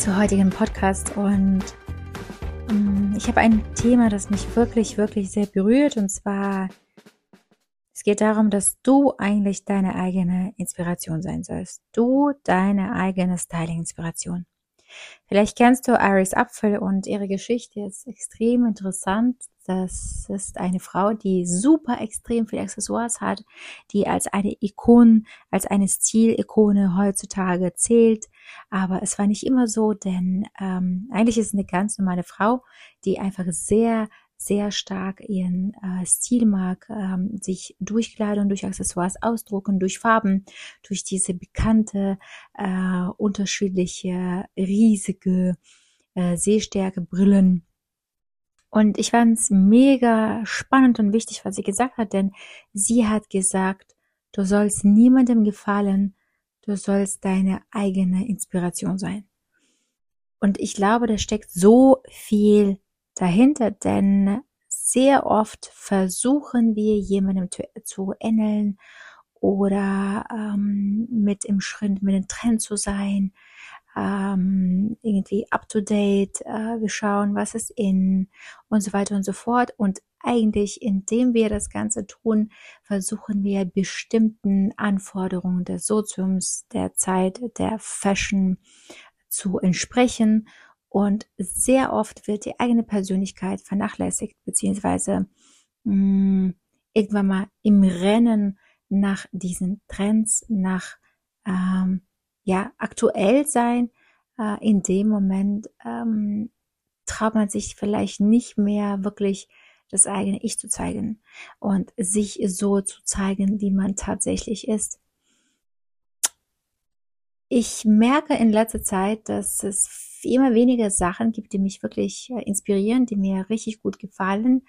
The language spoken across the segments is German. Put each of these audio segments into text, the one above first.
zur heutigen Podcast und ähm, ich habe ein Thema, das mich wirklich, wirklich sehr berührt und zwar es geht darum, dass du eigentlich deine eigene Inspiration sein sollst. Du deine eigene Styling-Inspiration. Vielleicht kennst du Iris Apfel und ihre Geschichte ist extrem interessant. Das ist eine Frau, die super extrem viele Accessoires hat, die als eine Ikone, als eine Stilikone heutzutage zählt. Aber es war nicht immer so, denn ähm, eigentlich ist es eine ganz normale Frau, die einfach sehr, sehr stark ihren äh, Stil mag, ähm, sich durch Kleidung, durch Accessoires ausdrucken, durch Farben, durch diese bekannte, äh, unterschiedliche, riesige äh, Sehstärke, Brillen. Und ich fand es mega spannend und wichtig, was sie gesagt hat, denn sie hat gesagt, du sollst niemandem gefallen, du sollst deine eigene Inspiration sein. Und ich glaube, da steckt so viel dahinter, denn sehr oft versuchen wir jemandem zu, zu ähneln oder ähm, mit im Schritt, mit dem Trend zu sein, ähm, irgendwie up to date, äh, wir schauen, was ist in und so weiter und so fort. Und eigentlich, indem wir das Ganze tun, versuchen wir bestimmten Anforderungen des Soziums, der Zeit, der Fashion zu entsprechen und sehr oft wird die eigene Persönlichkeit vernachlässigt, beziehungsweise mh, hm, irgendwann mal im Rennen nach diesen Trends, nach ähm, ja aktuell sein. Äh, in dem Moment ähm, traut man sich vielleicht nicht mehr wirklich das eigene Ich zu zeigen und sich so zu zeigen, wie man tatsächlich ist. Ich merke in letzter Zeit, dass es immer weniger Sachen gibt, die mich wirklich äh, inspirieren, die mir richtig gut gefallen.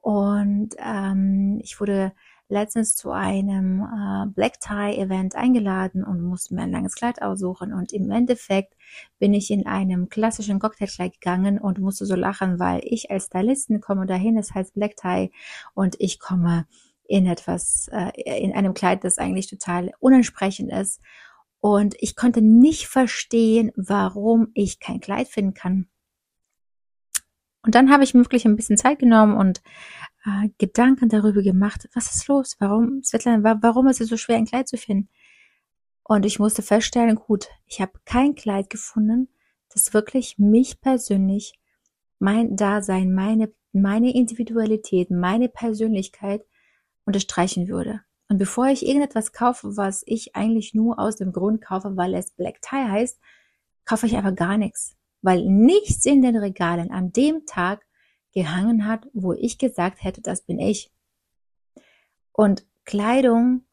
Und ähm, ich wurde letztens zu einem äh, Black Tie Event eingeladen und musste mir ein langes Kleid aussuchen. Und im Endeffekt bin ich in einem klassischen Cocktailkleid gegangen und musste so lachen, weil ich als Stylisten komme dahin, das heißt Black Tie, und ich komme in etwas, äh, in einem Kleid, das eigentlich total unentsprechend ist. Und ich konnte nicht verstehen, warum ich kein Kleid finden kann. Und dann habe ich mir wirklich ein bisschen Zeit genommen und äh, Gedanken darüber gemacht, was ist los? Warum, Svetlana, warum ist es so schwer, ein Kleid zu finden? Und ich musste feststellen, gut, ich habe kein Kleid gefunden, das wirklich mich persönlich, mein Dasein, meine, meine Individualität, meine Persönlichkeit unterstreichen würde. Und bevor ich irgendetwas kaufe, was ich eigentlich nur aus dem Grund kaufe, weil es Black Tie heißt, kaufe ich einfach gar nichts. Weil nichts in den Regalen an dem Tag gehangen hat, wo ich gesagt hätte, das bin ich. Und Kleidung,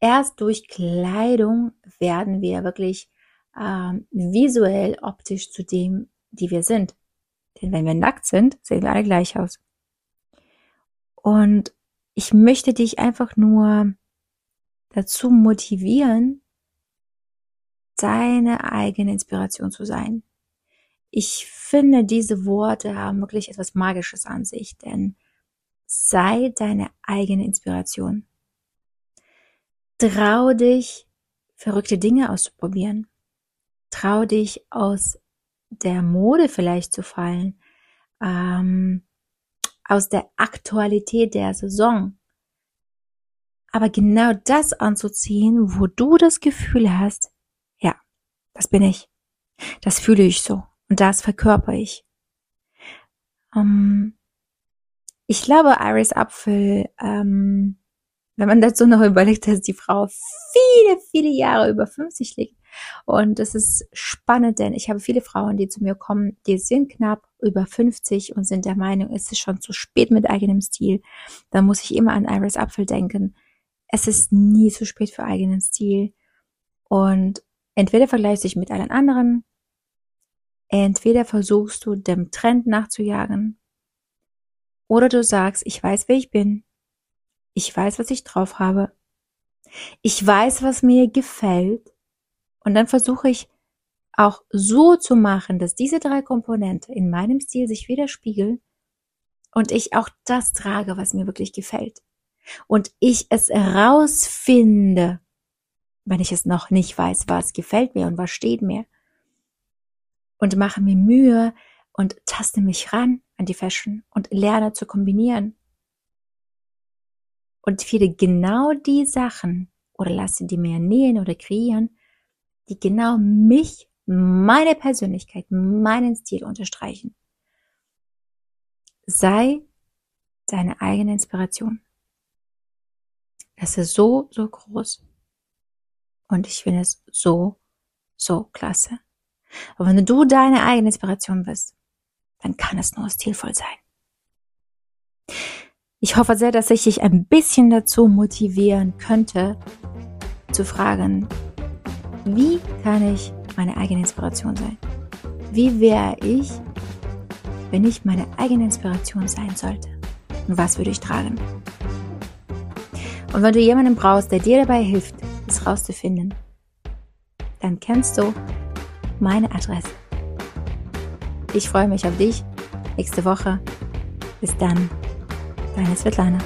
erst durch Kleidung werden wir wirklich ähm, visuell, optisch zu dem, die wir sind. Denn wenn wir nackt sind, sehen wir alle gleich aus. Und ich möchte dich einfach nur dazu motivieren, deine eigene Inspiration zu sein. Ich finde, diese Worte haben wirklich etwas Magisches an sich, denn sei deine eigene Inspiration. Trau dich, verrückte Dinge auszuprobieren. Trau dich, aus der Mode vielleicht zu fallen. Ähm, aus der Aktualität der Saison. Aber genau das anzuziehen, wo du das Gefühl hast, ja, das bin ich. Das fühle ich so und das verkörper ich. Ähm, ich glaube, Iris Apfel, ähm, wenn man dazu noch überlegt, dass die Frau viele, viele Jahre über 50 liegt, und das ist spannend, denn ich habe viele Frauen, die zu mir kommen, die sind knapp über 50 und sind der Meinung, es ist schon zu spät mit eigenem Stil. Da muss ich immer an Iris Apfel denken. Es ist nie zu spät für eigenen Stil. Und Entweder vergleichst du dich mit allen anderen, entweder versuchst du dem Trend nachzujagen, oder du sagst, ich weiß, wer ich bin, ich weiß, was ich drauf habe, ich weiß, was mir gefällt, und dann versuche ich auch so zu machen, dass diese drei Komponenten in meinem Stil sich widerspiegeln und ich auch das trage, was mir wirklich gefällt. Und ich es herausfinde, wenn ich es noch nicht weiß, was gefällt mir und was steht mir. Und mache mir Mühe und taste mich ran an die Fashion und lerne zu kombinieren. Und finde genau die Sachen oder lasse die mir nähen oder kreieren, die genau mich, meine Persönlichkeit, meinen Stil unterstreichen. Sei deine eigene Inspiration. Es ist so, so groß. Und ich finde es so, so klasse. Aber wenn du deine eigene Inspiration bist, dann kann es nur stilvoll sein. Ich hoffe sehr, dass ich dich ein bisschen dazu motivieren könnte, zu fragen, wie kann ich meine eigene Inspiration sein? Wie wäre ich, wenn ich meine eigene Inspiration sein sollte? Und was würde ich tragen? Und wenn du jemanden brauchst, der dir dabei hilft, es rauszufinden, dann kennst du meine Adresse. Ich freue mich auf dich nächste Woche. Bis dann, deine Svetlana.